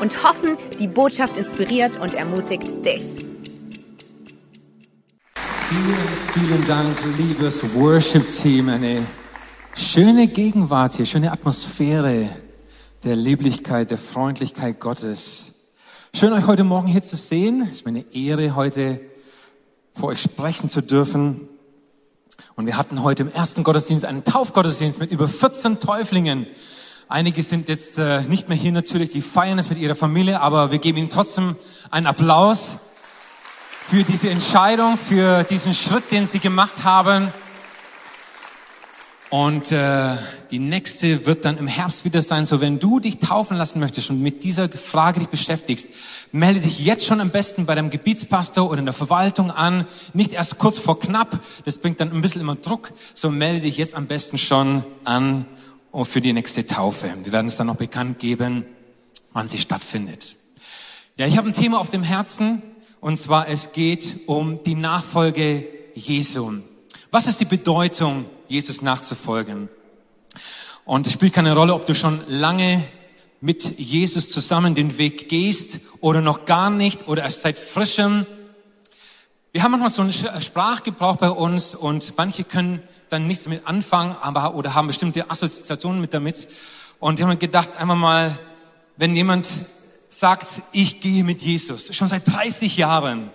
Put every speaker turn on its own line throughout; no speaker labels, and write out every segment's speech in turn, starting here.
und hoffen, die Botschaft inspiriert und ermutigt dich.
Vielen, vielen Dank, liebes Worship-Team. Eine schöne Gegenwart hier, schöne Atmosphäre der Lieblichkeit, der Freundlichkeit Gottes. Schön, euch heute Morgen hier zu sehen. Es ist mir eine Ehre, heute vor euch sprechen zu dürfen. Und wir hatten heute im ersten Gottesdienst einen Taufgottesdienst mit über 14 Täuflingen. Einige sind jetzt äh, nicht mehr hier natürlich, die feiern es mit ihrer Familie, aber wir geben ihnen trotzdem einen Applaus für diese Entscheidung, für diesen Schritt, den sie gemacht haben. Und äh, die nächste wird dann im Herbst wieder sein. So, wenn du dich taufen lassen möchtest und mit dieser Frage dich beschäftigst, melde dich jetzt schon am besten bei deinem Gebietspastor oder in der Verwaltung an. Nicht erst kurz vor knapp, das bringt dann ein bisschen immer Druck. So melde dich jetzt am besten schon an für die nächste Taufe. Wir werden es dann noch bekannt geben, wann sie stattfindet. Ja, ich habe ein Thema auf dem Herzen und zwar es geht um die Nachfolge Jesu. Was ist die Bedeutung, Jesus nachzufolgen? Und es spielt keine Rolle, ob du schon lange mit Jesus zusammen den Weg gehst oder noch gar nicht oder erst seit frischem wir haben manchmal so einen Sprachgebrauch bei uns und manche können dann nichts damit anfangen, aber oder haben bestimmte Assoziationen mit damit. Und die haben gedacht, einmal mal, wenn jemand sagt, ich gehe mit Jesus, schon seit 30 Jahren,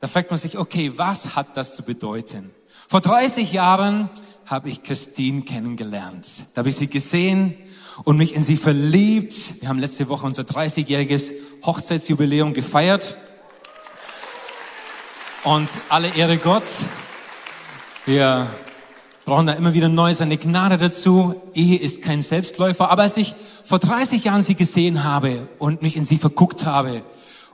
da fragt man sich, okay, was hat das zu bedeuten? Vor 30 Jahren habe ich Christine kennengelernt. Da habe ich sie gesehen und mich in sie verliebt. Wir haben letzte Woche unser 30-jähriges Hochzeitsjubiläum gefeiert. Und alle Ehre Gott. Wir brauchen da immer wieder neu seine Gnade dazu. Ehe ist kein Selbstläufer. Aber als ich vor 30 Jahren sie gesehen habe und mich in sie verguckt habe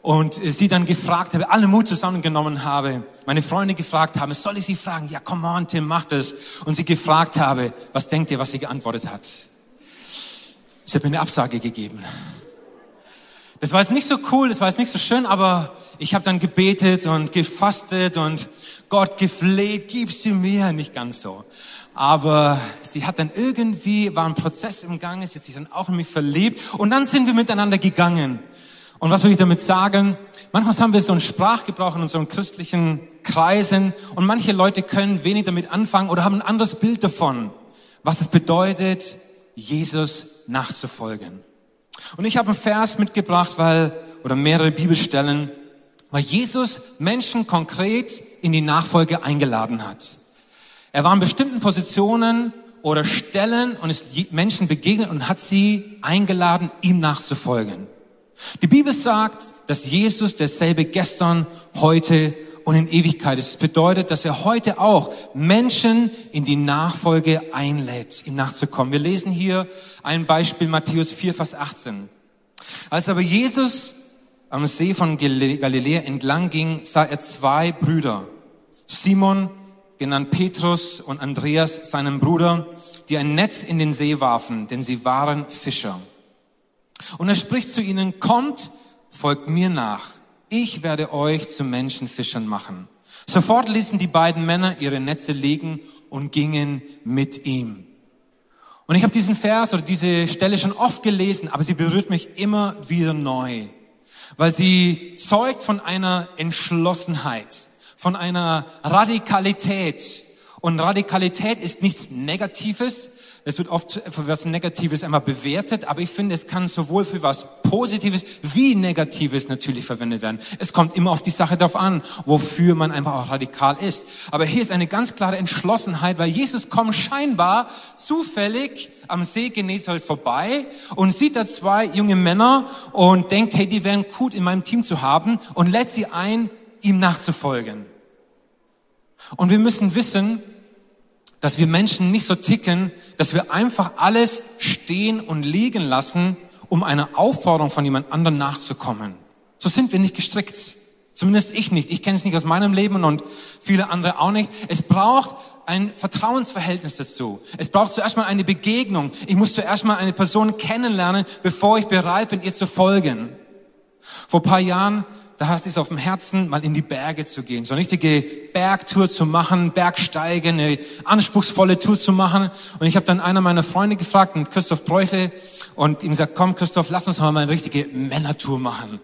und sie dann gefragt habe, alle Mut zusammengenommen habe, meine Freunde gefragt haben, soll ich sie fragen? Ja, come on, Tim, mach das. Und sie gefragt habe, was denkt ihr, was sie geantwortet hat? Sie hat mir eine Absage gegeben. Das war jetzt nicht so cool, das war jetzt nicht so schön, aber ich habe dann gebetet und gefastet und Gott gefleht, gib sie mir, nicht ganz so. Aber sie hat dann irgendwie, war ein Prozess im Gange, sie hat sich dann auch in mich verliebt und dann sind wir miteinander gegangen. Und was will ich damit sagen? Manchmal haben wir so einen Sprachgebrauch in unseren christlichen Kreisen und manche Leute können wenig damit anfangen oder haben ein anderes Bild davon, was es bedeutet, Jesus nachzufolgen. Und ich habe einen Vers mitgebracht, weil, oder mehrere Bibelstellen, weil Jesus Menschen konkret in die Nachfolge eingeladen hat. Er war in bestimmten Positionen oder Stellen und ist Menschen begegnet und hat sie eingeladen, ihm nachzufolgen. Die Bibel sagt, dass Jesus derselbe gestern, heute und in Ewigkeit. Das bedeutet, dass er heute auch Menschen in die Nachfolge einlädt, ihm nachzukommen. Wir lesen hier ein Beispiel Matthäus 4, Vers 18. Als aber Jesus am See von Galiläa entlang ging, sah er zwei Brüder, Simon, genannt Petrus, und Andreas, seinen Bruder, die ein Netz in den See warfen, denn sie waren Fischer. Und er spricht zu ihnen, kommt, folgt mir nach ich werde euch zu Menschenfischern machen. Sofort ließen die beiden Männer ihre Netze liegen und gingen mit ihm. Und ich habe diesen Vers oder diese Stelle schon oft gelesen, aber sie berührt mich immer wieder neu, weil sie zeugt von einer Entschlossenheit, von einer Radikalität. Und Radikalität ist nichts Negatives, es wird oft für was Negatives einmal bewertet, aber ich finde, es kann sowohl für was Positives wie Negatives natürlich verwendet werden. Es kommt immer auf die Sache darauf an, wofür man einfach auch radikal ist. Aber hier ist eine ganz klare Entschlossenheit, weil Jesus kommt scheinbar zufällig am See Genezareth vorbei und sieht da zwei junge Männer und denkt, hey, die wären gut in meinem Team zu haben und lädt sie ein, ihm nachzufolgen. Und wir müssen wissen, dass wir Menschen nicht so ticken, dass wir einfach alles stehen und liegen lassen, um einer Aufforderung von jemand anderem nachzukommen. So sind wir nicht gestrickt. Zumindest ich nicht. Ich kenne es nicht aus meinem Leben und viele andere auch nicht. Es braucht ein Vertrauensverhältnis dazu. Es braucht zuerst mal eine Begegnung. Ich muss zuerst mal eine Person kennenlernen, bevor ich bereit bin, ihr zu folgen. Vor paar Jahren, da ich es auf dem Herzen, mal in die Berge zu gehen, so eine richtige Bergtour zu machen, Bergsteigen, eine anspruchsvolle Tour zu machen. Und ich habe dann einer meiner Freunde gefragt, Christoph Bräuchle, und ihm gesagt, komm Christoph, lass uns mal eine richtige Männertour machen. Und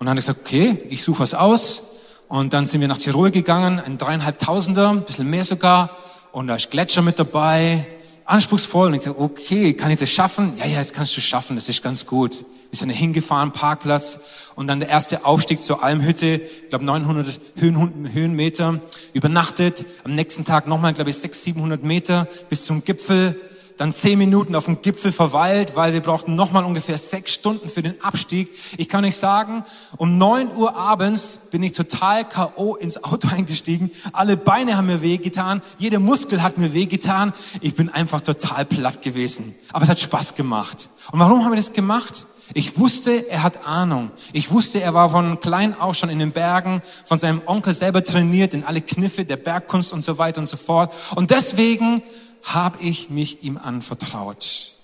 dann habe ich gesagt, okay, ich suche was aus. Und dann sind wir nach Tirol gegangen, ein dreieinhalbtausender, ein bisschen mehr sogar. Und da ist Gletscher mit dabei, anspruchsvoll. Und ich sagte, okay, kann ich das schaffen? Ja, ja, das kannst du schaffen, das ist ganz gut. Wir sind hingefahren, Parkplatz. Und dann der erste Aufstieg zur Almhütte, ich glaube 900 Höhen, Höhenmeter, übernachtet. Am nächsten Tag nochmal, glaube ich, 600, 700 Meter bis zum Gipfel dann zehn Minuten auf dem Gipfel verweilt, weil wir brauchten nochmal ungefähr sechs Stunden für den Abstieg. Ich kann euch sagen, um neun Uhr abends bin ich total K.O. ins Auto eingestiegen. Alle Beine haben mir wehgetan, jeder Muskel hat mir wehgetan. Ich bin einfach total platt gewesen. Aber es hat Spaß gemacht. Und warum haben wir das gemacht? Ich wusste, er hat Ahnung. Ich wusste, er war von klein auf schon in den Bergen, von seinem Onkel selber trainiert in alle Kniffe der Bergkunst und so weiter und so fort. Und deswegen habe ich mich ihm anvertraut.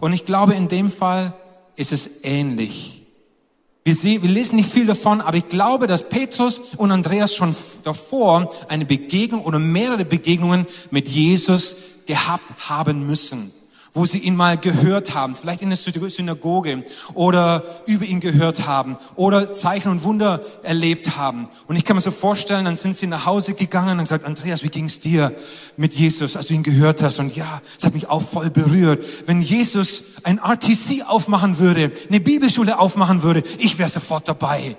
Und ich glaube, in dem Fall ist es ähnlich. Wir, sehen, wir lesen nicht viel davon, aber ich glaube, dass Petrus und Andreas schon davor eine Begegnung oder mehrere Begegnungen mit Jesus gehabt haben müssen wo sie ihn mal gehört haben, vielleicht in der Synagoge oder über ihn gehört haben oder Zeichen und Wunder erlebt haben. Und ich kann mir so vorstellen, dann sind sie nach Hause gegangen und gesagt, Andreas, wie ging's dir mit Jesus, als du ihn gehört hast? Und ja, es hat mich auch voll berührt. Wenn Jesus ein RTC aufmachen würde, eine Bibelschule aufmachen würde, ich wäre sofort dabei.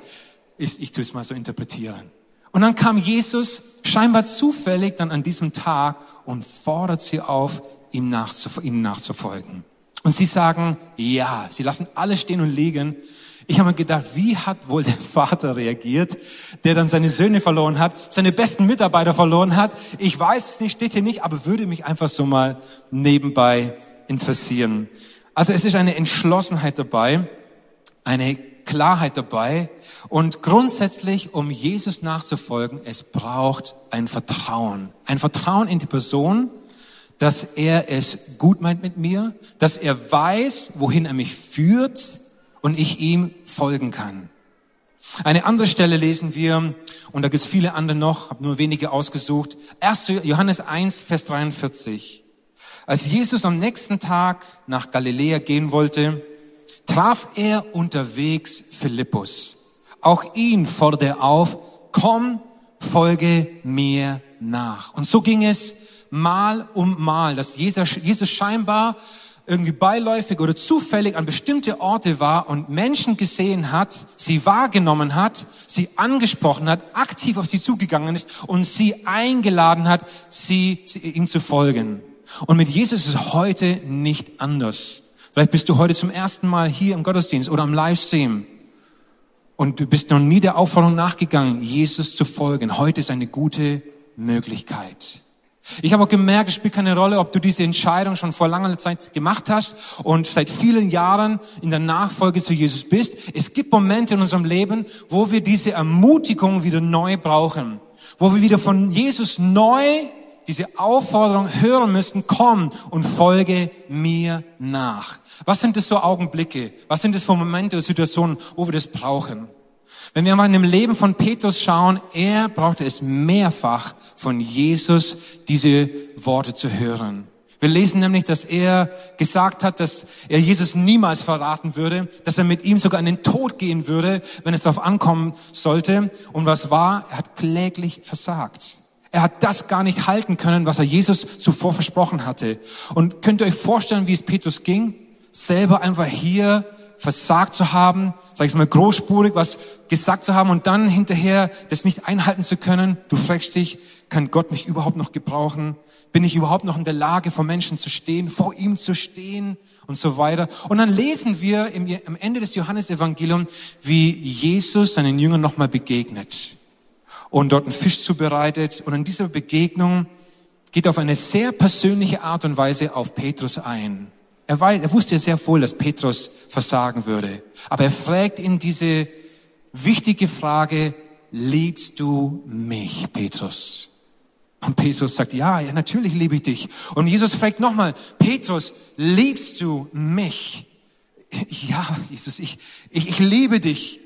Ich, ich tue es mal so interpretieren. Und dann kam Jesus scheinbar zufällig dann an diesem Tag und fordert sie auf, ihm ihnen nachzufolgen. Und sie sagen, ja, sie lassen alles stehen und liegen. Ich habe mir gedacht, wie hat wohl der Vater reagiert, der dann seine Söhne verloren hat, seine besten Mitarbeiter verloren hat. Ich weiß es nicht, steht hier nicht, aber würde mich einfach so mal nebenbei interessieren. Also es ist eine Entschlossenheit dabei, eine Klarheit dabei und grundsätzlich, um Jesus nachzufolgen, es braucht ein Vertrauen. Ein Vertrauen in die Person, dass er es gut meint mit mir, dass er weiß, wohin er mich führt und ich ihm folgen kann. Eine andere Stelle lesen wir, und da gibt es viele andere noch, habe nur wenige ausgesucht. 1. Johannes 1, Vers 43. Als Jesus am nächsten Tag nach Galiläa gehen wollte, traf er unterwegs Philippus. Auch ihn forderte er auf, komm, folge mir nach. Und so ging es Mal um Mal, dass Jesus, scheinbar irgendwie beiläufig oder zufällig an bestimmte Orte war und Menschen gesehen hat, sie wahrgenommen hat, sie angesprochen hat, aktiv auf sie zugegangen ist und sie eingeladen hat, sie, sie ihm zu folgen. Und mit Jesus ist es heute nicht anders. Vielleicht bist du heute zum ersten Mal hier im Gottesdienst oder am Livestream und du bist noch nie der Aufforderung nachgegangen, Jesus zu folgen. Heute ist eine gute Möglichkeit. Ich habe auch gemerkt, es spielt keine Rolle, ob du diese Entscheidung schon vor langer Zeit gemacht hast und seit vielen Jahren in der Nachfolge zu Jesus bist. Es gibt Momente in unserem Leben, wo wir diese Ermutigung wieder neu brauchen, wo wir wieder von Jesus neu diese Aufforderung hören müssen, komm und folge mir nach. Was sind das so Augenblicke? Was sind das für Momente Situationen, wo wir das brauchen? Wenn wir mal in dem Leben von Petrus schauen, er brauchte es mehrfach von Jesus, diese Worte zu hören. Wir lesen nämlich, dass er gesagt hat, dass er Jesus niemals verraten würde, dass er mit ihm sogar in den Tod gehen würde, wenn es darauf ankommen sollte. Und was war? Er hat kläglich versagt. Er hat das gar nicht halten können, was er Jesus zuvor versprochen hatte. Und könnt ihr euch vorstellen, wie es Petrus ging? Selber einfach hier versagt zu haben, sag ich mal großspurig was gesagt zu haben und dann hinterher das nicht einhalten zu können. Du fragst dich, kann Gott mich überhaupt noch gebrauchen? Bin ich überhaupt noch in der Lage, vor Menschen zu stehen, vor ihm zu stehen und so weiter? Und dann lesen wir im, am Ende des Johannesevangeliums, wie Jesus seinen Jüngern nochmal begegnet und dort einen Fisch zubereitet. Und in dieser Begegnung geht auf eine sehr persönliche Art und Weise auf Petrus ein. Er, weiß, er wusste sehr wohl, dass Petrus versagen würde. Aber er fragt ihn diese wichtige Frage, liebst du mich, Petrus? Und Petrus sagt, ja, ja, natürlich liebe ich dich. Und Jesus fragt nochmal, Petrus, liebst du mich? Ja, Jesus, ich, ich, ich liebe dich.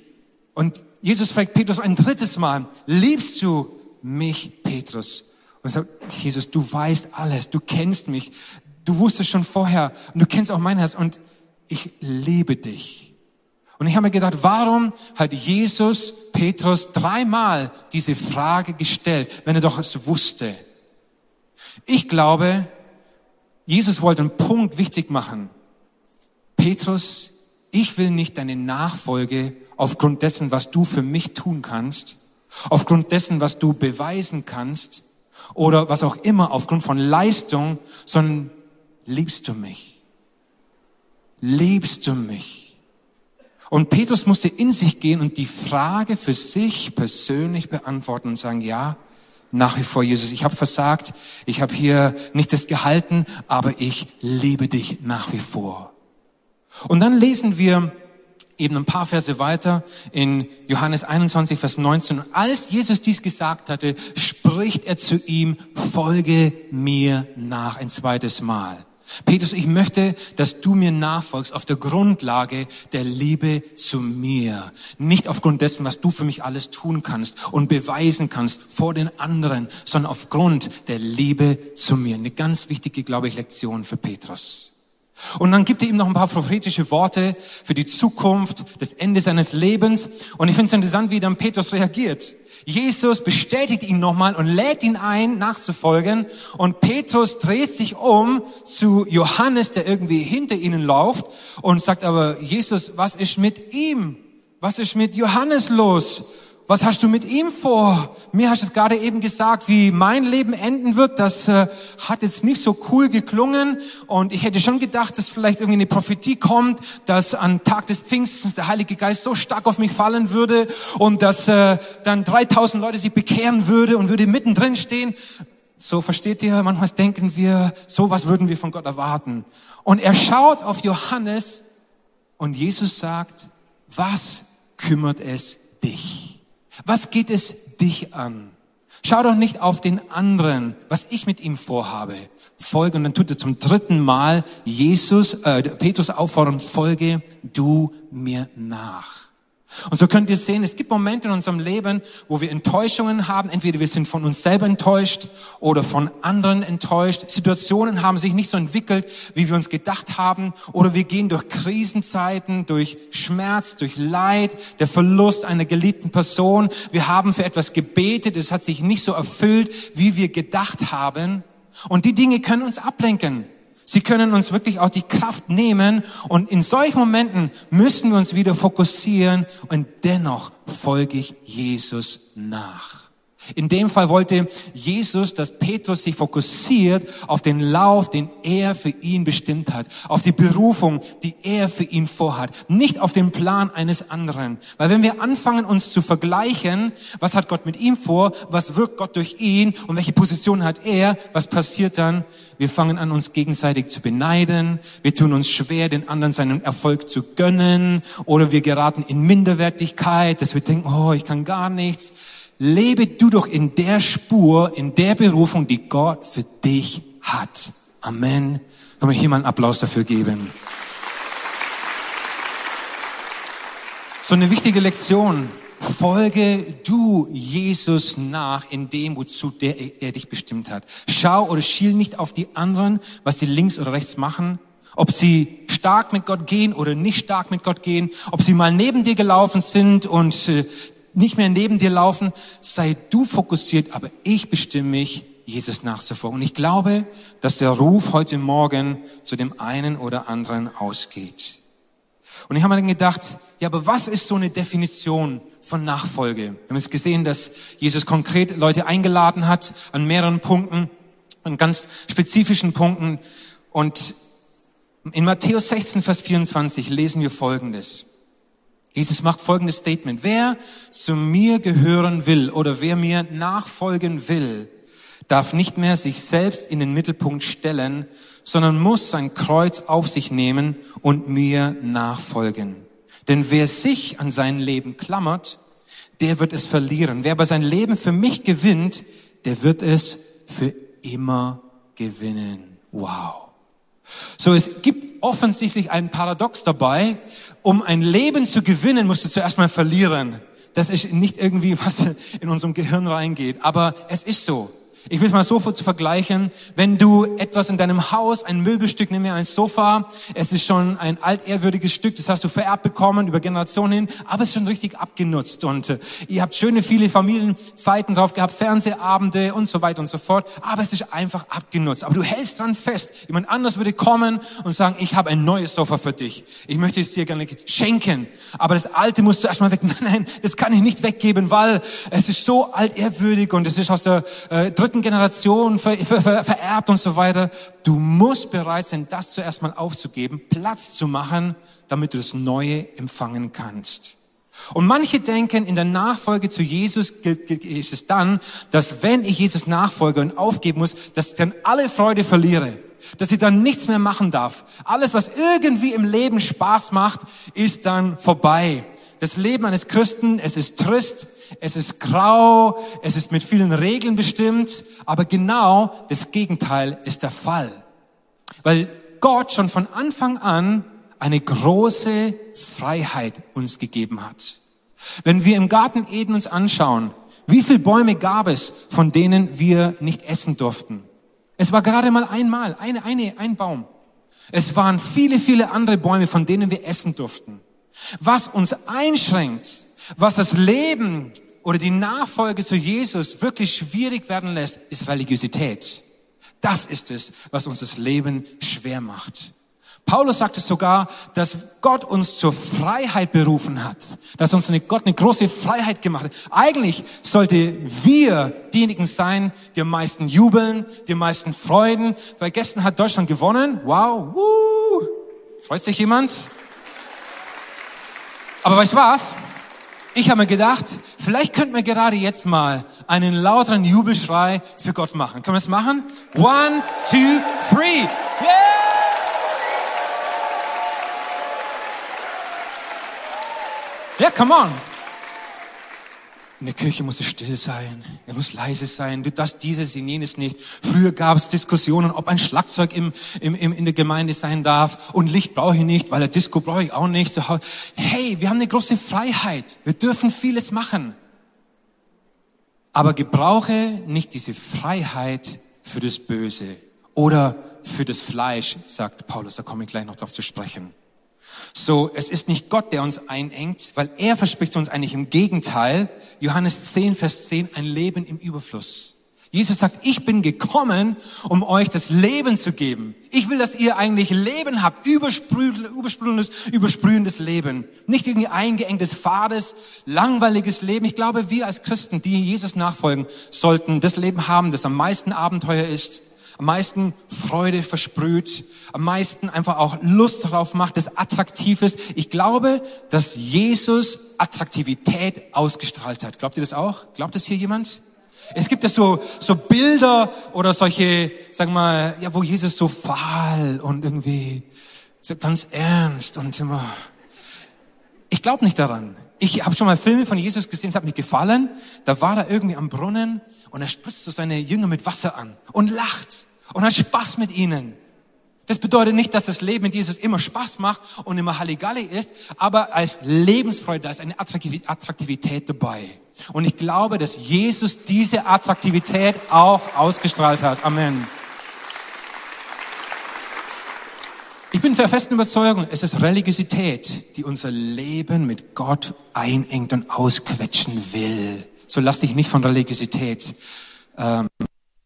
Und Jesus fragt Petrus ein drittes Mal, liebst du mich, Petrus? Und sagt, Jesus, du weißt alles, du kennst mich, du wusstest schon vorher und du kennst auch mein Herz und ich liebe dich. Und ich habe mir gedacht, warum hat Jesus Petrus dreimal diese Frage gestellt, wenn er doch es wusste? Ich glaube, Jesus wollte einen Punkt wichtig machen. Petrus, ich will nicht deine Nachfolge aufgrund dessen, was du für mich tun kannst, aufgrund dessen, was du beweisen kannst oder was auch immer, aufgrund von Leistung, sondern liebst du mich? Liebst du mich? Und Petrus musste in sich gehen und die Frage für sich persönlich beantworten und sagen, ja, nach wie vor, Jesus, ich habe versagt, ich habe hier nicht das gehalten, aber ich liebe dich nach wie vor. Und dann lesen wir eben ein paar Verse weiter in Johannes 21, Vers 19. Und als Jesus dies gesagt hatte, spricht er zu ihm, folge mir nach ein zweites Mal. Petrus, ich möchte, dass du mir nachfolgst auf der Grundlage der Liebe zu mir. Nicht aufgrund dessen, was du für mich alles tun kannst und beweisen kannst vor den anderen, sondern aufgrund der Liebe zu mir. Eine ganz wichtige, glaube ich, Lektion für Petrus. Und dann gibt er ihm noch ein paar prophetische Worte für die Zukunft, das Ende seines Lebens. Und ich finde es interessant, wie dann Petrus reagiert. Jesus bestätigt ihn nochmal und lädt ihn ein, nachzufolgen. Und Petrus dreht sich um zu Johannes, der irgendwie hinter ihnen läuft und sagt aber, Jesus, was ist mit ihm? Was ist mit Johannes los? Was hast du mit ihm vor? Mir hast du es gerade eben gesagt, wie mein Leben enden wird. Das äh, hat jetzt nicht so cool geklungen. Und ich hätte schon gedacht, dass vielleicht irgendwie eine Prophetie kommt, dass am Tag des Pfingstens der Heilige Geist so stark auf mich fallen würde und dass äh, dann 3000 Leute sich bekehren würde und würde mittendrin stehen. So versteht ihr, manchmal denken wir, so was würden wir von Gott erwarten. Und er schaut auf Johannes und Jesus sagt, was kümmert es dich? Was geht es dich an? Schau doch nicht auf den anderen, was ich mit ihm vorhabe. Folge, und dann tut er zum dritten Mal Jesus, äh, Petrus auffordern, folge du mir nach. Und so könnt ihr sehen, es gibt Momente in unserem Leben, wo wir Enttäuschungen haben. Entweder wir sind von uns selber enttäuscht oder von anderen enttäuscht. Situationen haben sich nicht so entwickelt, wie wir uns gedacht haben. Oder wir gehen durch Krisenzeiten, durch Schmerz, durch Leid, der Verlust einer geliebten Person. Wir haben für etwas gebetet, es hat sich nicht so erfüllt, wie wir gedacht haben. Und die Dinge können uns ablenken. Sie können uns wirklich auch die Kraft nehmen und in solchen Momenten müssen wir uns wieder fokussieren und dennoch folge ich Jesus nach. In dem Fall wollte Jesus, dass Petrus sich fokussiert auf den Lauf, den er für ihn bestimmt hat, auf die Berufung, die er für ihn vorhat, nicht auf den Plan eines anderen. Weil wenn wir anfangen, uns zu vergleichen, was hat Gott mit ihm vor, was wirkt Gott durch ihn und welche Position hat er, was passiert dann? Wir fangen an, uns gegenseitig zu beneiden, wir tun uns schwer, den anderen seinen Erfolg zu gönnen oder wir geraten in Minderwertigkeit, dass wir denken, oh, ich kann gar nichts lebe du doch in der Spur, in der Berufung, die Gott für dich hat. Amen. Kann man hier mal einen Applaus dafür geben? So eine wichtige Lektion. Folge du Jesus nach in dem, wozu der, er dich bestimmt hat. Schau oder schiel nicht auf die anderen, was sie links oder rechts machen, ob sie stark mit Gott gehen oder nicht stark mit Gott gehen, ob sie mal neben dir gelaufen sind und äh, nicht mehr neben dir laufen, sei du fokussiert, aber ich bestimme mich, Jesus nachzufolgen. Und ich glaube, dass der Ruf heute Morgen zu dem einen oder anderen ausgeht. Und ich habe mir dann gedacht, ja, aber was ist so eine Definition von Nachfolge? Wir haben jetzt gesehen, dass Jesus konkret Leute eingeladen hat an mehreren Punkten, an ganz spezifischen Punkten. Und in Matthäus 16, Vers 24 lesen wir Folgendes. Jesus macht folgendes Statement. Wer zu mir gehören will oder wer mir nachfolgen will, darf nicht mehr sich selbst in den Mittelpunkt stellen, sondern muss sein Kreuz auf sich nehmen und mir nachfolgen. Denn wer sich an sein Leben klammert, der wird es verlieren. Wer aber sein Leben für mich gewinnt, der wird es für immer gewinnen. Wow. So, es gibt offensichtlich ein Paradox dabei. Um ein Leben zu gewinnen, musst du zuerst mal verlieren. Das ist nicht irgendwie, was in unserem Gehirn reingeht, aber es ist so. Ich will es mal so zu vergleichen. Wenn du etwas in deinem Haus, ein Möbelstück, nimm mir ein Sofa, es ist schon ein altehrwürdiges Stück, das hast du vererbt bekommen über Generationen hin, aber es ist schon richtig abgenutzt und äh, ihr habt schöne viele Familienzeiten drauf gehabt, Fernsehabende und so weiter und so fort, aber es ist einfach abgenutzt. Aber du hältst dran fest. Jemand anders würde kommen und sagen, ich habe ein neues Sofa für dich. Ich möchte es dir gerne schenken, aber das alte musst du erstmal weg. Nein, nein, das kann ich nicht weggeben, weil es ist so altehrwürdig und es ist aus der äh, dritten Generation ver, ver, ver, vererbt und so weiter. Du musst bereit sein, das zuerst mal aufzugeben, Platz zu machen, damit du das Neue empfangen kannst. Und manche denken, in der Nachfolge zu Jesus ist es dann, dass wenn ich Jesus nachfolge und aufgeben muss, dass ich dann alle Freude verliere, dass ich dann nichts mehr machen darf. Alles, was irgendwie im Leben Spaß macht, ist dann vorbei. Das Leben eines Christen, es ist trist, es ist grau, es ist mit vielen Regeln bestimmt, aber genau das Gegenteil ist der Fall. Weil Gott schon von Anfang an eine große Freiheit uns gegeben hat. Wenn wir im Garten Eden uns anschauen, wie viele Bäume gab es, von denen wir nicht essen durften? Es war gerade mal einmal, eine, eine, ein Baum. Es waren viele, viele andere Bäume, von denen wir essen durften. Was uns einschränkt, was das Leben oder die Nachfolge zu Jesus wirklich schwierig werden lässt, ist Religiosität. Das ist es, was uns das Leben schwer macht. Paulus sagt es sogar, dass Gott uns zur Freiheit berufen hat, dass uns eine Gott eine große Freiheit gemacht hat. Eigentlich sollte wir diejenigen sein, die am meisten jubeln, die am meisten freuen, weil gestern hat Deutschland gewonnen. Wow, woo. freut sich jemand? Aber weißt du was? Ich habe mir gedacht, vielleicht könnten wir gerade jetzt mal einen lauteren Jubelschrei für Gott machen. Können wir es machen? One, two, three. Yeah! Yeah, come on. In der Kirche muss es still sein, er muss leise sein, du darfst dieses jenes nicht. Früher gab es Diskussionen, ob ein Schlagzeug im, im, im, in der Gemeinde sein darf und Licht brauche ich nicht, weil ein Disco brauche ich auch nicht. Hey, wir haben eine große Freiheit, wir dürfen vieles machen. Aber gebrauche nicht diese Freiheit für das Böse oder für das Fleisch, sagt Paulus, da komme ich gleich noch drauf zu sprechen. So, es ist nicht Gott, der uns einengt, weil er verspricht uns eigentlich im Gegenteil, Johannes 10, Vers 10, ein Leben im Überfluss. Jesus sagt, ich bin gekommen, um euch das Leben zu geben. Ich will, dass ihr eigentlich Leben habt, übersprühendes, übersprühendes Leben. Nicht irgendwie eingeengtes, fades, langweiliges Leben. Ich glaube, wir als Christen, die Jesus nachfolgen, sollten das Leben haben, das am meisten Abenteuer ist, am meisten Freude versprüht, am meisten einfach auch Lust darauf macht, das attraktiv ist. Ich glaube, dass Jesus Attraktivität ausgestrahlt hat. Glaubt ihr das auch? Glaubt das hier jemand? Es gibt ja so, so Bilder oder solche, sagen wir mal, ja, wo Jesus so fahl und irgendwie so ganz ernst und immer. Ich glaube nicht daran. Ich habe schon mal Filme von Jesus gesehen, es hat mir gefallen. Da war er irgendwie am Brunnen und er spritzt so seine Jünger mit Wasser an und lacht und hat Spaß mit ihnen. Das bedeutet nicht, dass das Leben mit Jesus immer Spaß macht und immer Halligalli ist, aber als Lebensfreude, da ist eine Attraktivität dabei. Und ich glaube, dass Jesus diese Attraktivität auch ausgestrahlt hat. Amen. Ich bin der festen Überzeugung, es ist Religiosität, die unser Leben mit Gott einengt und ausquetschen will. So lass dich nicht von Religiosität ähm,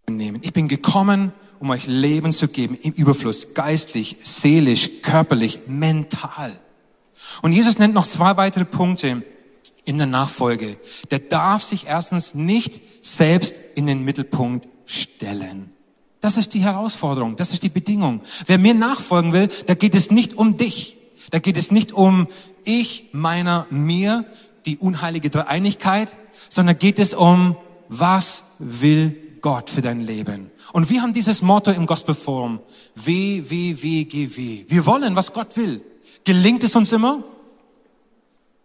nehmen. Ich bin gekommen, um euch Leben zu geben im Überfluss, geistlich, seelisch, körperlich, mental. Und Jesus nennt noch zwei weitere Punkte in der Nachfolge. Der darf sich erstens nicht selbst in den Mittelpunkt stellen. Das ist die Herausforderung, das ist die Bedingung. Wer mir nachfolgen will, da geht es nicht um dich. Da geht es nicht um ich, meiner, mir, die unheilige Dreieinigkeit, sondern geht es um, was will Gott für dein Leben? Und wir haben dieses Motto im Gospel Forum. W, W, W, G, W. Wir wollen, was Gott will. Gelingt es uns immer?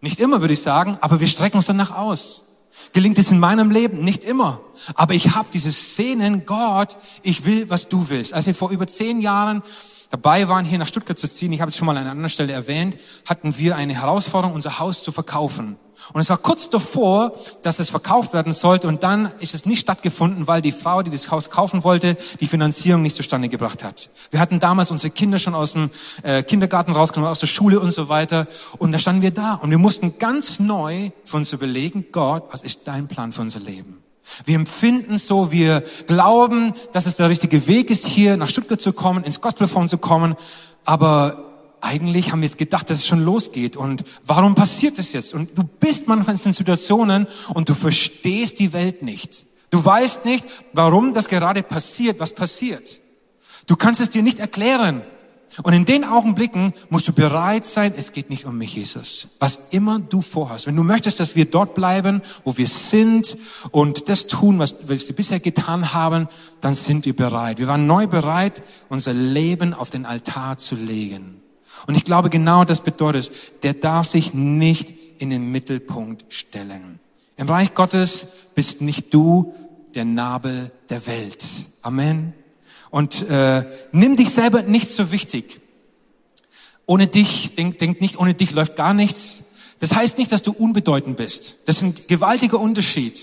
Nicht immer, würde ich sagen, aber wir strecken uns danach aus. Gelingt es in meinem Leben? Nicht immer. Aber ich habe dieses Sehnen, Gott, ich will, was du willst. Als wir vor über zehn Jahren dabei waren, hier nach Stuttgart zu ziehen, ich habe es schon mal an einer anderen Stelle erwähnt, hatten wir eine Herausforderung, unser Haus zu verkaufen. Und es war kurz davor, dass es verkauft werden sollte und dann ist es nicht stattgefunden, weil die Frau, die das Haus kaufen wollte, die Finanzierung nicht zustande gebracht hat. Wir hatten damals unsere Kinder schon aus dem äh, Kindergarten rausgenommen, aus der Schule und so weiter und da standen wir da und wir mussten ganz neu für uns überlegen, Gott, was ist dein Plan für unser Leben? Wir empfinden so, wir glauben, dass es der richtige Weg ist, hier nach Stuttgart zu kommen, ins Gospelforum zu kommen, aber eigentlich haben wir jetzt gedacht, dass es schon losgeht und warum passiert es jetzt? Und du bist manchmal in Situationen und du verstehst die Welt nicht. Du weißt nicht, warum das gerade passiert, was passiert. Du kannst es dir nicht erklären. Und in den Augenblicken musst du bereit sein, es geht nicht um mich, Jesus. Was immer du vorhast. Wenn du möchtest, dass wir dort bleiben, wo wir sind und das tun, was wir bisher getan haben, dann sind wir bereit. Wir waren neu bereit, unser Leben auf den Altar zu legen. Und ich glaube, genau das bedeutet, der darf sich nicht in den Mittelpunkt stellen. Im Reich Gottes bist nicht du der Nabel der Welt. Amen. Und äh, nimm dich selber nicht so wichtig. Ohne dich, denk, denk nicht, ohne dich läuft gar nichts. Das heißt nicht, dass du unbedeutend bist. Das ist ein gewaltiger Unterschied.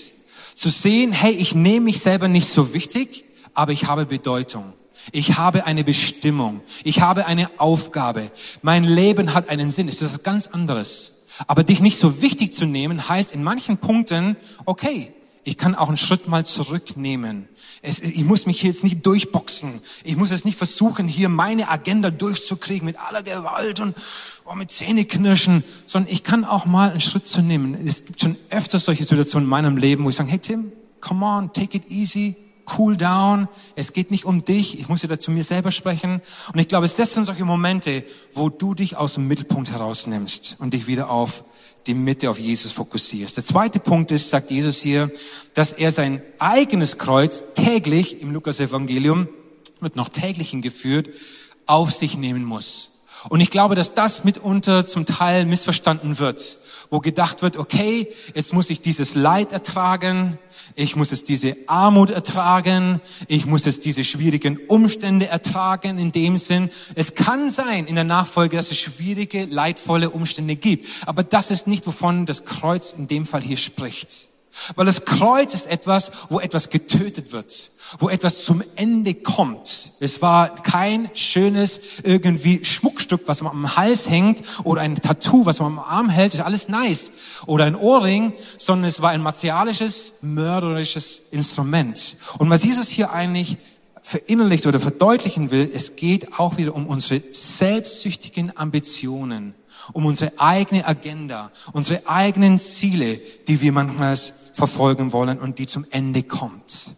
Zu sehen, hey, ich nehme mich selber nicht so wichtig, aber ich habe Bedeutung. Ich habe eine Bestimmung. Ich habe eine Aufgabe. Mein Leben hat einen Sinn. Das ist ganz anderes. Aber dich nicht so wichtig zu nehmen, heißt in manchen Punkten, okay, ich kann auch einen Schritt mal zurücknehmen. Es, ich muss mich hier jetzt nicht durchboxen. Ich muss jetzt nicht versuchen, hier meine Agenda durchzukriegen mit aller Gewalt und oh, mit Zähneknirschen, sondern ich kann auch mal einen Schritt zu nehmen. Es gibt schon öfters solche Situationen in meinem Leben, wo ich sage, hey Tim, come on, take it easy, cool down. Es geht nicht um dich. Ich muss ja dazu mir selber sprechen. Und ich glaube, es sind solche Momente, wo du dich aus dem Mittelpunkt herausnimmst und dich wieder auf die Mitte auf Jesus fokussierst. Der zweite Punkt ist, sagt Jesus hier, dass er sein eigenes Kreuz täglich, im Lukas Evangelium, wird noch täglich hingeführt, auf sich nehmen muss. Und ich glaube, dass das mitunter zum Teil missverstanden wird, wo gedacht wird, okay, jetzt muss ich dieses Leid ertragen, ich muss jetzt diese Armut ertragen, ich muss jetzt diese schwierigen Umstände ertragen in dem Sinn. Es kann sein in der Nachfolge, dass es schwierige, leidvolle Umstände gibt, aber das ist nicht, wovon das Kreuz in dem Fall hier spricht. Weil das Kreuz ist etwas, wo etwas getötet wird, wo etwas zum Ende kommt. Es war kein schönes irgendwie Schmuckstück, was man am Hals hängt oder ein Tattoo, was man am Arm hält, ist alles nice. Oder ein Ohrring, sondern es war ein martialisches, mörderisches Instrument. Und was Jesus hier eigentlich verinnerlicht oder verdeutlichen will, es geht auch wieder um unsere selbstsüchtigen Ambitionen um unsere eigene Agenda, unsere eigenen Ziele, die wir manchmal verfolgen wollen und die zum Ende kommt.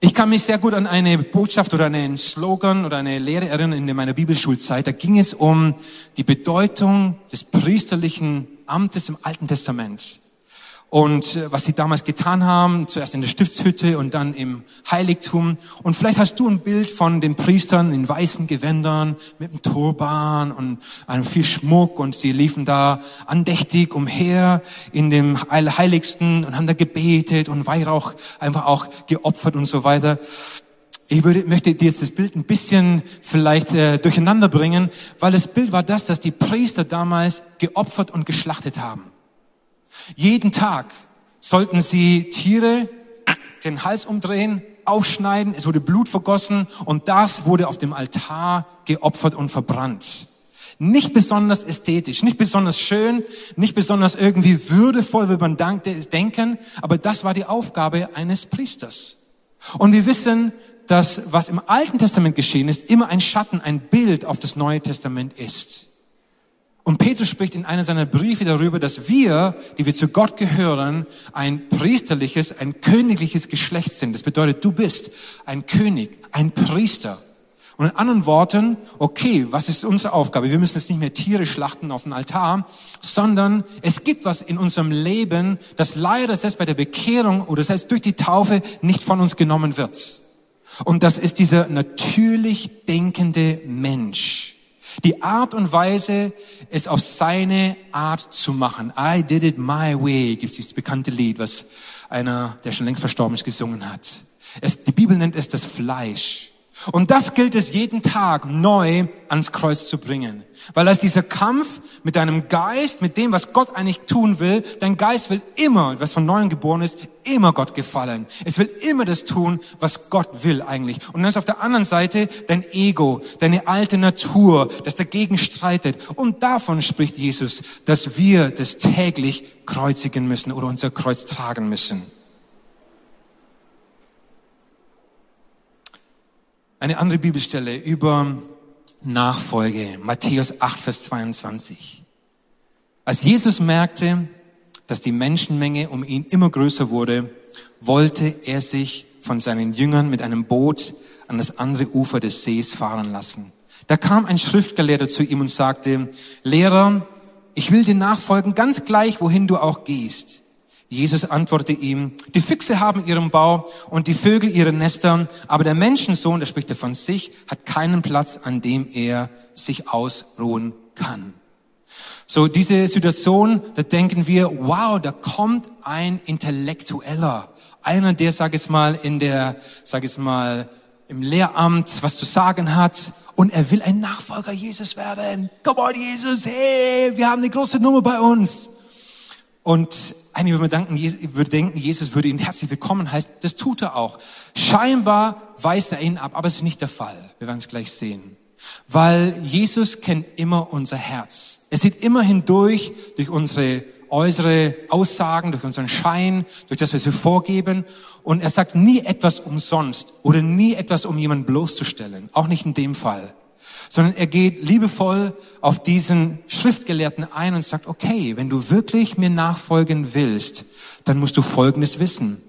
Ich kann mich sehr gut an eine Botschaft oder einen Slogan oder eine Lehre erinnern in meiner Bibelschulzeit. Da ging es um die Bedeutung des priesterlichen Amtes im Alten Testament und äh, was sie damals getan haben, zuerst in der Stiftshütte und dann im Heiligtum. Und vielleicht hast du ein Bild von den Priestern in weißen Gewändern mit einem Turban und einem viel Schmuck und sie liefen da andächtig umher in dem Heiligsten und haben da gebetet und Weihrauch einfach auch geopfert und so weiter. Ich würde, möchte dir jetzt das Bild ein bisschen vielleicht äh, durcheinander bringen, weil das Bild war das, dass die Priester damals geopfert und geschlachtet haben. Jeden Tag sollten sie Tiere den Hals umdrehen, aufschneiden, es wurde Blut vergossen und das wurde auf dem Altar geopfert und verbrannt. Nicht besonders ästhetisch, nicht besonders schön, nicht besonders irgendwie würdevoll, wie man denken, aber das war die Aufgabe eines Priesters. Und wir wissen, dass was im Alten Testament geschehen ist, immer ein Schatten, ein Bild auf das Neue Testament ist. Und Petrus spricht in einer seiner Briefe darüber, dass wir, die wir zu Gott gehören, ein priesterliches, ein königliches Geschlecht sind. Das bedeutet, du bist ein König, ein Priester. Und in anderen Worten, okay, was ist unsere Aufgabe? Wir müssen jetzt nicht mehr Tiere schlachten auf dem Altar, sondern es gibt was in unserem Leben, das leider selbst bei der Bekehrung oder selbst durch die Taufe nicht von uns genommen wird. Und das ist dieser natürlich denkende Mensch Die Art und Weise, es auf seine Art zu machen. I did it my way, gibt es dieses bekannte Lied, was einer, der schon längst verstorben ist, gesungen hat. Es, die Bibel nennt es das Fleisch. Und das gilt es jeden Tag neu ans Kreuz zu bringen. Weil das dieser Kampf mit deinem Geist, mit dem, was Gott eigentlich tun will, dein Geist will immer, was von neuem geboren ist, immer Gott gefallen. Es will immer das tun, was Gott will eigentlich. Und dann ist auf der anderen Seite dein Ego, deine alte Natur, das dagegen streitet. Und davon spricht Jesus, dass wir das täglich kreuzigen müssen oder unser Kreuz tragen müssen. Eine andere Bibelstelle über Nachfolge, Matthäus 8, Vers 22. Als Jesus merkte, dass die Menschenmenge um ihn immer größer wurde, wollte er sich von seinen Jüngern mit einem Boot an das andere Ufer des Sees fahren lassen. Da kam ein Schriftgelehrter zu ihm und sagte, Lehrer, ich will dir nachfolgen, ganz gleich, wohin du auch gehst. Jesus antwortete ihm, die Füchse haben ihren Bau und die Vögel ihre Nester, aber der Menschensohn, der spricht er von sich, hat keinen Platz, an dem er sich ausruhen kann. So, diese Situation, da denken wir, wow, da kommt ein Intellektueller. Einer, der, sag ich mal, in der, sag ich mal, im Lehramt was zu sagen hat und er will ein Nachfolger Jesus werden. Come on, Jesus, hey, wir haben eine große Nummer bei uns. Und einige würden denken, Jesus würde ihn herzlich willkommen heißen. Das tut er auch. Scheinbar weist er ihn ab, aber es ist nicht der Fall. Wir werden es gleich sehen. Weil Jesus kennt immer unser Herz. Er sieht immer hindurch durch unsere äußere Aussagen, durch unseren Schein, durch das, was wir vorgeben. Und er sagt nie etwas umsonst oder nie etwas, um jemanden bloßzustellen. Auch nicht in dem Fall sondern er geht liebevoll auf diesen Schriftgelehrten ein und sagt, okay, wenn du wirklich mir nachfolgen willst, dann musst du Folgendes wissen.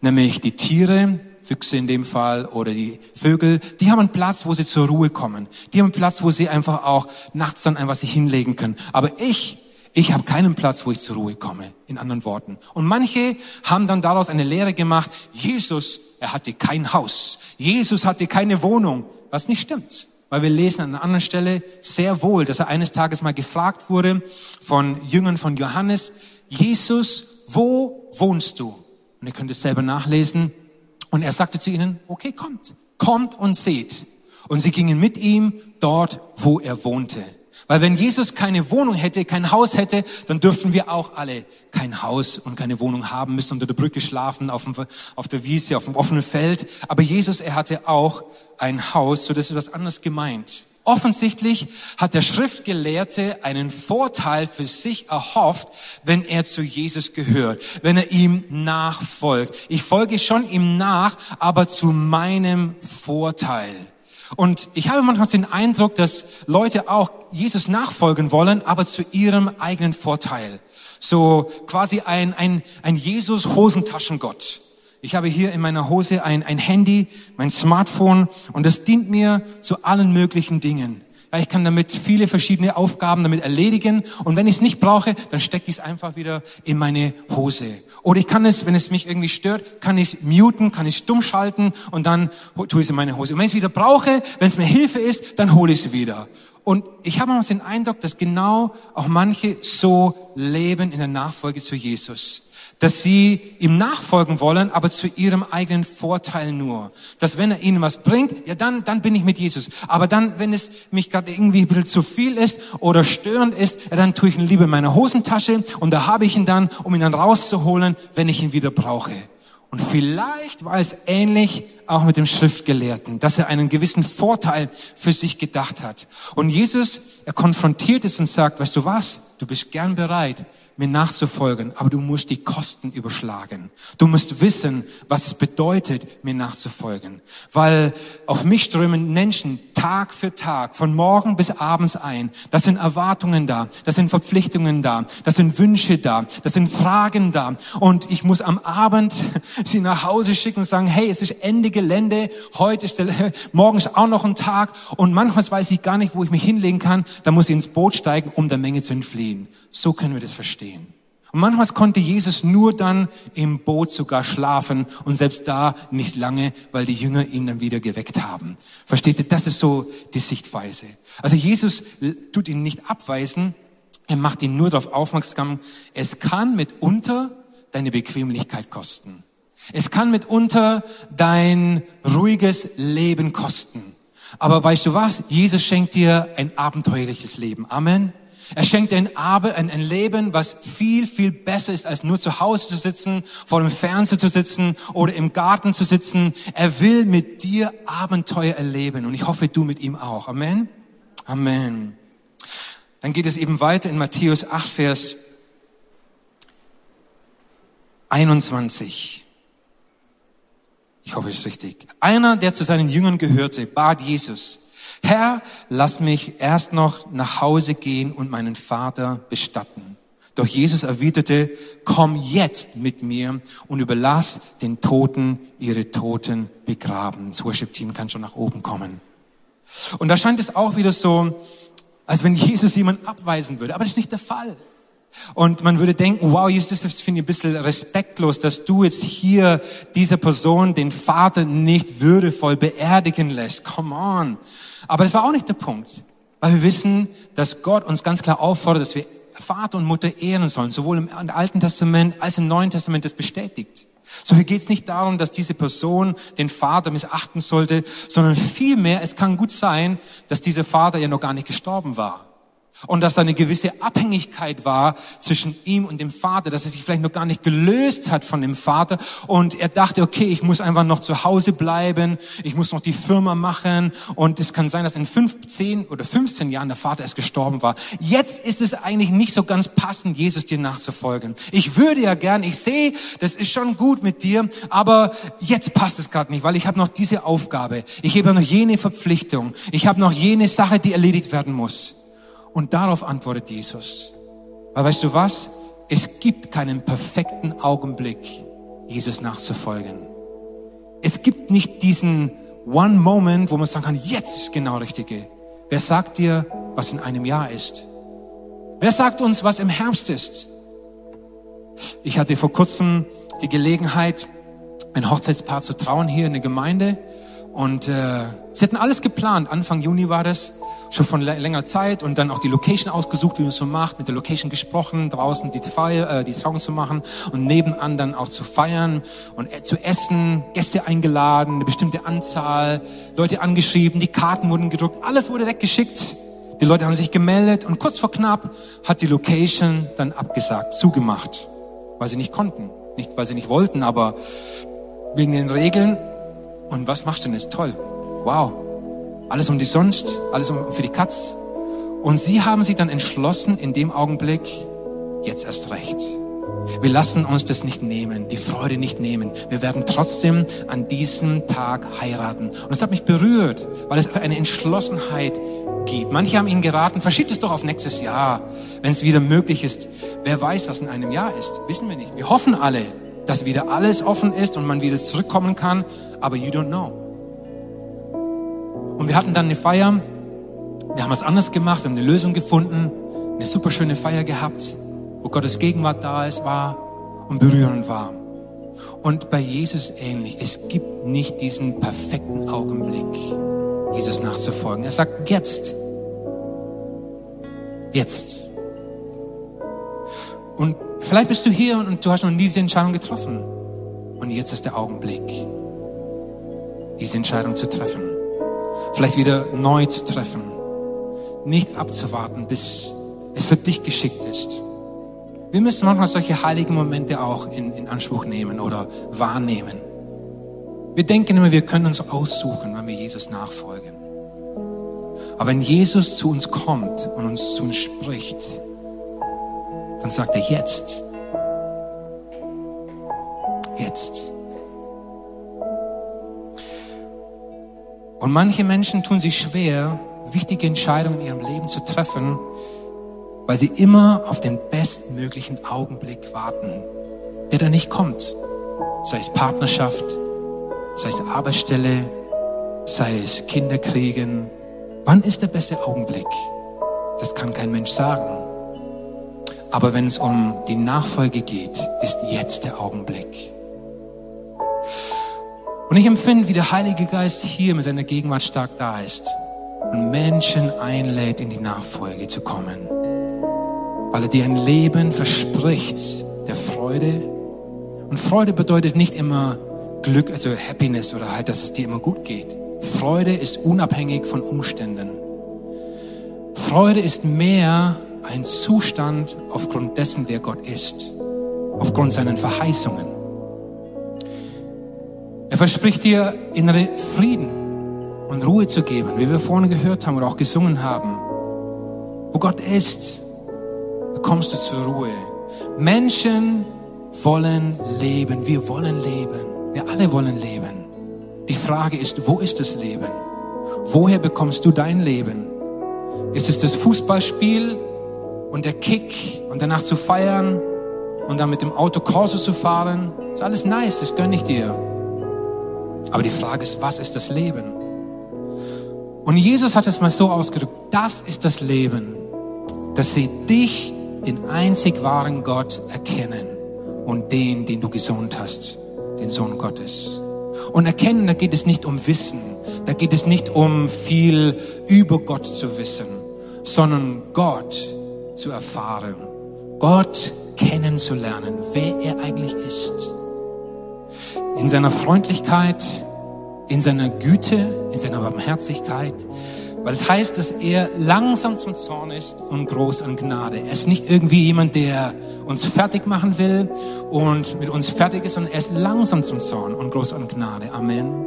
Nämlich die Tiere, Füchse in dem Fall oder die Vögel, die haben einen Platz, wo sie zur Ruhe kommen. Die haben einen Platz, wo sie einfach auch nachts dann einfach sich hinlegen können. Aber ich, ich habe keinen Platz, wo ich zur Ruhe komme, in anderen Worten. Und manche haben dann daraus eine Lehre gemacht, Jesus, er hatte kein Haus. Jesus hatte keine Wohnung, was nicht stimmt weil wir lesen an einer anderen Stelle sehr wohl, dass er eines Tages mal gefragt wurde von Jüngern von Johannes, Jesus, wo wohnst du? Und ihr könnt es selber nachlesen. Und er sagte zu ihnen, okay, kommt, kommt und seht. Und sie gingen mit ihm dort, wo er wohnte. Weil wenn Jesus keine Wohnung hätte, kein Haus hätte, dann dürften wir auch alle kein Haus und keine Wohnung haben, müssen unter der Brücke schlafen, auf, dem, auf der Wiese, auf dem offenen Feld. Aber Jesus, er hatte auch ein Haus, so das ist was anderes gemeint. Offensichtlich hat der Schriftgelehrte einen Vorteil für sich erhofft, wenn er zu Jesus gehört, wenn er ihm nachfolgt. Ich folge schon ihm nach, aber zu meinem Vorteil. Und ich habe manchmal den Eindruck, dass Leute auch Jesus nachfolgen wollen, aber zu ihrem eigenen Vorteil. So quasi ein, ein, ein Jesus-Hosentaschengott. Ich habe hier in meiner Hose ein, ein Handy, mein Smartphone und das dient mir zu allen möglichen Dingen. Ja, ich kann damit viele verschiedene Aufgaben damit erledigen und wenn ich es nicht brauche, dann stecke ich es einfach wieder in meine Hose. Oder ich kann es, wenn es mich irgendwie stört, kann ich es muten, kann ich es stumm schalten und dann tue ich es in meine Hose. Und wenn ich es wieder brauche, wenn es mir Hilfe ist, dann hole ich es wieder. Und ich habe manchmal den Eindruck, dass genau auch manche so leben in der Nachfolge zu Jesus dass sie ihm nachfolgen wollen, aber zu ihrem eigenen Vorteil nur. Dass wenn er ihnen was bringt, ja dann, dann bin ich mit Jesus. Aber dann, wenn es mich gerade irgendwie ein bisschen zu viel ist oder störend ist, ja, dann tue ich ihn lieber in meine Hosentasche und da habe ich ihn dann, um ihn dann rauszuholen, wenn ich ihn wieder brauche. Und vielleicht war es ähnlich auch mit dem Schriftgelehrten, dass er einen gewissen Vorteil für sich gedacht hat. Und Jesus, er konfrontiert es und sagt, weißt du was, du bist gern bereit, mir nachzufolgen, aber du musst die Kosten überschlagen. Du musst wissen, was es bedeutet, mir nachzufolgen. Weil auf mich strömen Menschen Tag für Tag, von morgen bis abends ein. Das sind Erwartungen da, das sind Verpflichtungen da, das sind Wünsche da, das sind Fragen da. Und ich muss am Abend sie nach Hause schicken und sagen, hey, es ist Ende Gelände, heute ist der, morgen ist auch noch ein Tag. Und manchmal weiß ich gar nicht, wo ich mich hinlegen kann. Da muss ich ins Boot steigen, um der Menge zu entfliehen. So können wir das verstehen. Und manchmal konnte Jesus nur dann im Boot sogar schlafen und selbst da nicht lange, weil die Jünger ihn dann wieder geweckt haben. Versteht ihr? Das ist so die Sichtweise. Also Jesus tut ihn nicht abweisen, er macht ihn nur darauf aufmerksam, es kann mitunter deine Bequemlichkeit kosten. Es kann mitunter dein ruhiges Leben kosten. Aber weißt du was? Jesus schenkt dir ein abenteuerliches Leben. Amen. Er schenkt dir ein, Leben, was viel, viel besser ist, als nur zu Hause zu sitzen, vor dem Fernseher zu sitzen oder im Garten zu sitzen. Er will mit dir Abenteuer erleben und ich hoffe, du mit ihm auch. Amen. Amen. Dann geht es eben weiter in Matthäus 8, Vers 21. Ich hoffe, es ist richtig. Einer, der zu seinen Jüngern gehörte, bat Jesus, Herr, lass mich erst noch nach Hause gehen und meinen Vater bestatten. Doch Jesus erwiderte, komm jetzt mit mir und überlass den Toten ihre Toten begraben. Das Worship-Team kann schon nach oben kommen. Und da scheint es auch wieder so, als wenn Jesus jemand abweisen würde. Aber das ist nicht der Fall. Und man würde denken, wow, Jesus, das finde ich ein bisschen respektlos, dass du jetzt hier dieser Person, den Vater, nicht würdevoll beerdigen lässt. Come on. Aber das war auch nicht der Punkt. Weil wir wissen, dass Gott uns ganz klar auffordert, dass wir Vater und Mutter ehren sollen. Sowohl im Alten Testament als im Neuen Testament das bestätigt. So hier geht es nicht darum, dass diese Person den Vater missachten sollte, sondern vielmehr, es kann gut sein, dass dieser Vater ja noch gar nicht gestorben war. Und dass da eine gewisse Abhängigkeit war zwischen ihm und dem Vater, dass er sich vielleicht noch gar nicht gelöst hat von dem Vater. Und er dachte, okay, ich muss einfach noch zu Hause bleiben, ich muss noch die Firma machen. Und es kann sein, dass in 15 oder 15 Jahren der Vater erst gestorben war. Jetzt ist es eigentlich nicht so ganz passend, Jesus dir nachzufolgen. Ich würde ja gern, ich sehe, das ist schon gut mit dir, aber jetzt passt es gerade nicht, weil ich habe noch diese Aufgabe. Ich habe noch jene Verpflichtung. Ich habe noch jene Sache, die erledigt werden muss. Und darauf antwortet Jesus. Weil weißt du was? Es gibt keinen perfekten Augenblick, Jesus nachzufolgen. Es gibt nicht diesen One Moment, wo man sagen kann, jetzt ist genau Richtige. Wer sagt dir, was in einem Jahr ist? Wer sagt uns, was im Herbst ist? Ich hatte vor kurzem die Gelegenheit, ein Hochzeitspaar zu trauen hier in der Gemeinde. Und äh, sie hatten alles geplant. Anfang Juni war das, schon von längerer Zeit und dann auch die Location ausgesucht, wie man es so macht, mit der Location gesprochen, draußen die, Feier, äh, die Trauung zu machen und nebenan dann auch zu feiern und äh, zu essen, Gäste eingeladen, eine bestimmte Anzahl, Leute angeschrieben, die Karten wurden gedruckt, alles wurde weggeschickt. Die Leute haben sich gemeldet und kurz vor knapp hat die Location dann abgesagt, zugemacht, weil sie nicht konnten. Nicht, weil sie nicht wollten, aber wegen den Regeln und was machst du denn jetzt? Toll. Wow. Alles um die sonst, alles um, für die Katz. Und sie haben sich dann entschlossen, in dem Augenblick, jetzt erst recht. Wir lassen uns das nicht nehmen, die Freude nicht nehmen. Wir werden trotzdem an diesem Tag heiraten. Und das hat mich berührt, weil es eine Entschlossenheit gibt. Manche haben ihnen geraten, verschiebt es doch auf nächstes Jahr, wenn es wieder möglich ist. Wer weiß, was in einem Jahr ist, wissen wir nicht. Wir hoffen alle, dass wieder alles offen ist und man wieder zurückkommen kann, aber you don't know. Und wir hatten dann eine Feier, wir haben was anderes gemacht, wir haben eine Lösung gefunden, eine super schöne Feier gehabt, wo Gottes Gegenwart da ist, war und berührend war. Und bei Jesus ähnlich, es gibt nicht diesen perfekten Augenblick, Jesus nachzufolgen. Er sagt jetzt, jetzt. Und Vielleicht bist du hier und du hast noch nie diese Entscheidung getroffen. Und jetzt ist der Augenblick, diese Entscheidung zu treffen. Vielleicht wieder neu zu treffen. Nicht abzuwarten, bis es für dich geschickt ist. Wir müssen manchmal solche heiligen Momente auch in, in Anspruch nehmen oder wahrnehmen. Wir denken immer, wir können uns aussuchen, wenn wir Jesus nachfolgen. Aber wenn Jesus zu uns kommt und uns zu uns spricht, dann sagt er jetzt. Jetzt. Und manche Menschen tun sich schwer, wichtige Entscheidungen in ihrem Leben zu treffen, weil sie immer auf den bestmöglichen Augenblick warten, der da nicht kommt. Sei es Partnerschaft, sei es Arbeitsstelle, sei es Kinderkriegen. Wann ist der beste Augenblick? Das kann kein Mensch sagen. Aber wenn es um die Nachfolge geht, ist jetzt der Augenblick. Und ich empfinde, wie der Heilige Geist hier mit seiner Gegenwart stark da ist und Menschen einlädt, in die Nachfolge zu kommen. Weil er dir ein Leben verspricht der Freude. Und Freude bedeutet nicht immer Glück, also Happiness oder halt, dass es dir immer gut geht. Freude ist unabhängig von Umständen. Freude ist mehr ein Zustand aufgrund dessen, wer Gott ist, aufgrund seinen Verheißungen. Er verspricht dir innere Frieden und Ruhe zu geben, wie wir vorne gehört haben oder auch gesungen haben. Wo Gott ist, kommst du zur Ruhe. Menschen wollen leben, wir wollen leben, wir alle wollen leben. Die Frage ist, wo ist das Leben? Woher bekommst du dein Leben? Ist es das Fußballspiel und der Kick und danach zu feiern und dann mit dem Auto Corso zu fahren? Ist alles nice, das gönne ich dir. Aber die Frage ist, was ist das Leben? Und Jesus hat es mal so ausgedrückt, das ist das Leben, dass sie dich, den einzig wahren Gott, erkennen und den, den du gesohnt hast, den Sohn Gottes. Und erkennen, da geht es nicht um Wissen, da geht es nicht um viel über Gott zu wissen, sondern Gott zu erfahren, Gott kennenzulernen, wer er eigentlich ist. In seiner Freundlichkeit, in seiner Güte, in seiner Barmherzigkeit, weil es heißt, dass er langsam zum Zorn ist und groß an Gnade. Er ist nicht irgendwie jemand, der uns fertig machen will und mit uns fertig ist, sondern er ist langsam zum Zorn und groß an Gnade. Amen.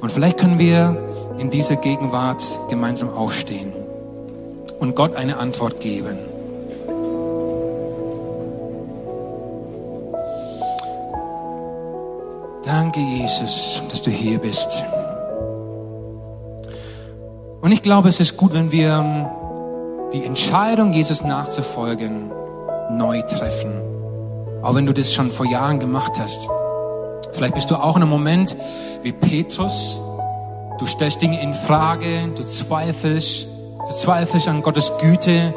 Und vielleicht können wir in dieser Gegenwart gemeinsam aufstehen und Gott eine Antwort geben. Danke, Jesus, dass du hier bist. Und ich glaube, es ist gut, wenn wir ähm, die Entscheidung, Jesus nachzufolgen, neu treffen. Auch wenn du das schon vor Jahren gemacht hast. Vielleicht bist du auch in einem Moment wie Petrus. Du stellst Dinge in Frage, du zweifelst, du zweifelst an Gottes Güte,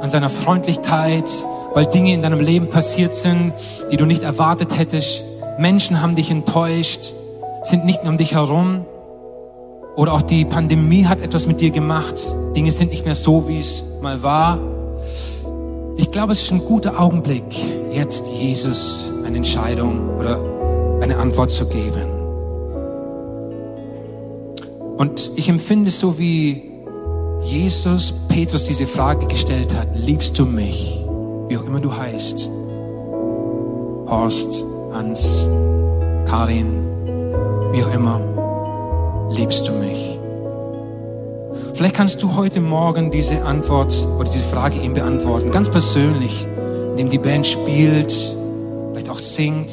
an seiner Freundlichkeit, weil Dinge in deinem Leben passiert sind, die du nicht erwartet hättest. Menschen haben dich enttäuscht, sind nicht mehr um dich herum. Oder auch die Pandemie hat etwas mit dir gemacht. Dinge sind nicht mehr so, wie es mal war. Ich glaube, es ist ein guter Augenblick, jetzt Jesus eine Entscheidung oder eine Antwort zu geben. Und ich empfinde es so, wie Jesus Petrus diese Frage gestellt hat. Liebst du mich? Wie auch immer du heißt. Horst, Hans, Karin, wie auch immer liebst du mich? Vielleicht kannst du heute Morgen diese Antwort oder diese Frage ihm beantworten, ganz persönlich, indem die Band spielt, vielleicht auch singt.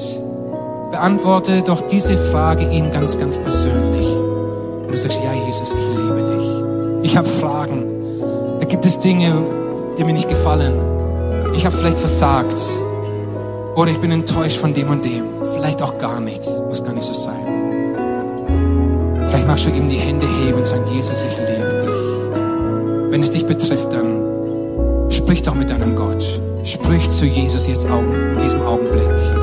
Beantworte doch diese Frage ihm ganz, ganz persönlich. Und du sagst, ja Jesus, ich liebe dich. Ich habe Fragen. Da gibt es Dinge, die mir nicht gefallen. Ich habe vielleicht versagt. Oder ich bin enttäuscht von dem und dem. Vielleicht auch gar nichts. Muss gar nicht so sein. Vielleicht magst du ihm die Hände heben und sagen, Jesus, ich liebe dich. Wenn es dich betrifft, dann sprich doch mit deinem Gott. Sprich zu Jesus jetzt auch in diesem Augenblick.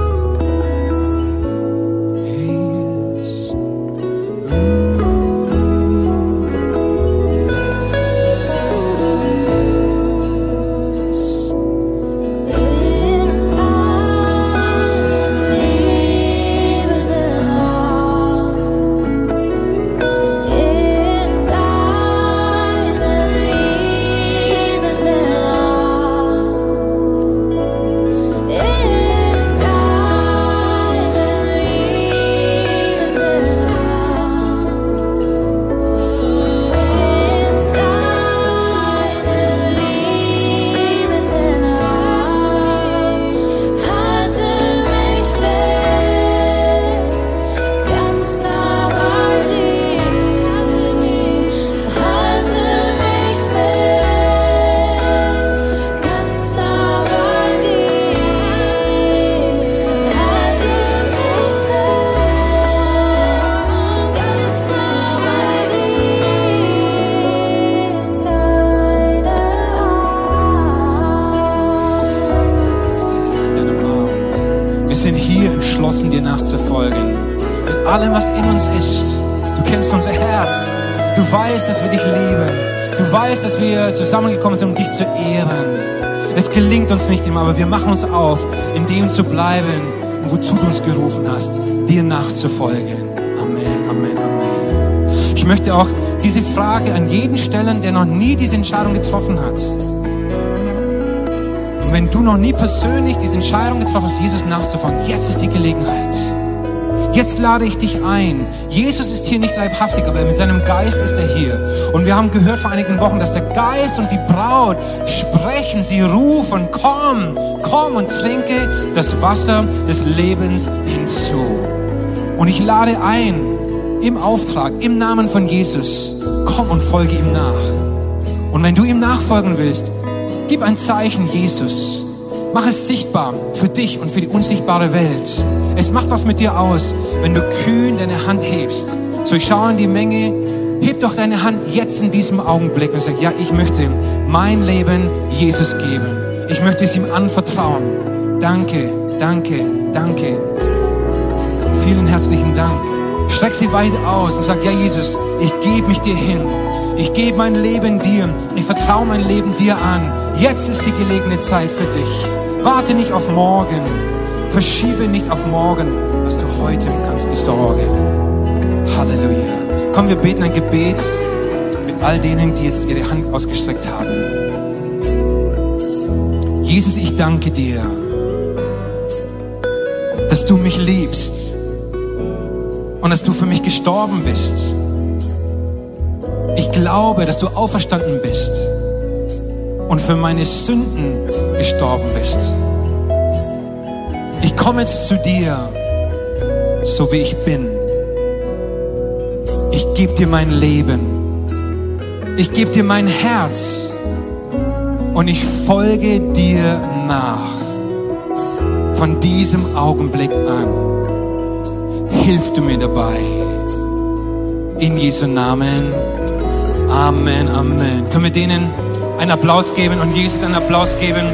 Entschlossen, dir nachzufolgen. Mit allem, was in uns ist. Du kennst unser Herz. Du weißt, dass wir dich lieben. Du weißt, dass wir zusammengekommen sind, um dich zu ehren. Es gelingt uns nicht immer, aber wir machen uns auf, in dem zu bleiben, wozu du uns gerufen hast, dir nachzufolgen. Amen, Amen, Amen. Ich möchte auch diese Frage an jeden stellen, der noch nie diese Entscheidung getroffen hat. Und wenn du noch nie persönlich diese Entscheidung getroffen hast, Jesus nachzufolgen, jetzt ist die Gelegenheit. Jetzt lade ich dich ein. Jesus ist hier nicht leibhaftig, aber mit seinem Geist ist er hier. Und wir haben gehört vor einigen Wochen, dass der Geist und die Braut sprechen, sie rufen, komm, komm und trinke das Wasser des Lebens hinzu. Und ich lade ein, im Auftrag, im Namen von Jesus, komm und folge ihm nach. Und wenn du ihm nachfolgen willst, gib ein Zeichen, Jesus. Mach es sichtbar für dich und für die unsichtbare Welt. Es macht was mit dir aus, wenn du kühn deine Hand hebst. So, ich schaue in die Menge, heb doch deine Hand jetzt in diesem Augenblick und sag, ja, ich möchte mein Leben Jesus geben. Ich möchte es ihm anvertrauen. Danke, danke, danke. Vielen herzlichen Dank. Streck sie weit aus und sag, ja, Jesus, ich gebe mich dir hin. Ich gebe mein Leben dir. Ich vertraue mein Leben dir an. Jetzt ist die gelegene Zeit für dich. Warte nicht auf morgen. Verschiebe nicht auf morgen, was du heute kannst besorgen. Halleluja. Komm, wir beten ein Gebet mit all denen, die jetzt ihre Hand ausgestreckt haben. Jesus, ich danke dir, dass du mich liebst und dass du für mich gestorben bist. Ich glaube, dass du auferstanden bist und für meine Sünden gestorben bist. Ich komme jetzt zu dir, so wie ich bin. Ich gebe dir mein Leben. Ich gebe dir mein Herz. Und ich folge dir nach. Von diesem Augenblick an. Hilf du mir dabei. In Jesu Namen. Amen, Amen. Können wir denen einen Applaus geben und Jesus einen Applaus geben?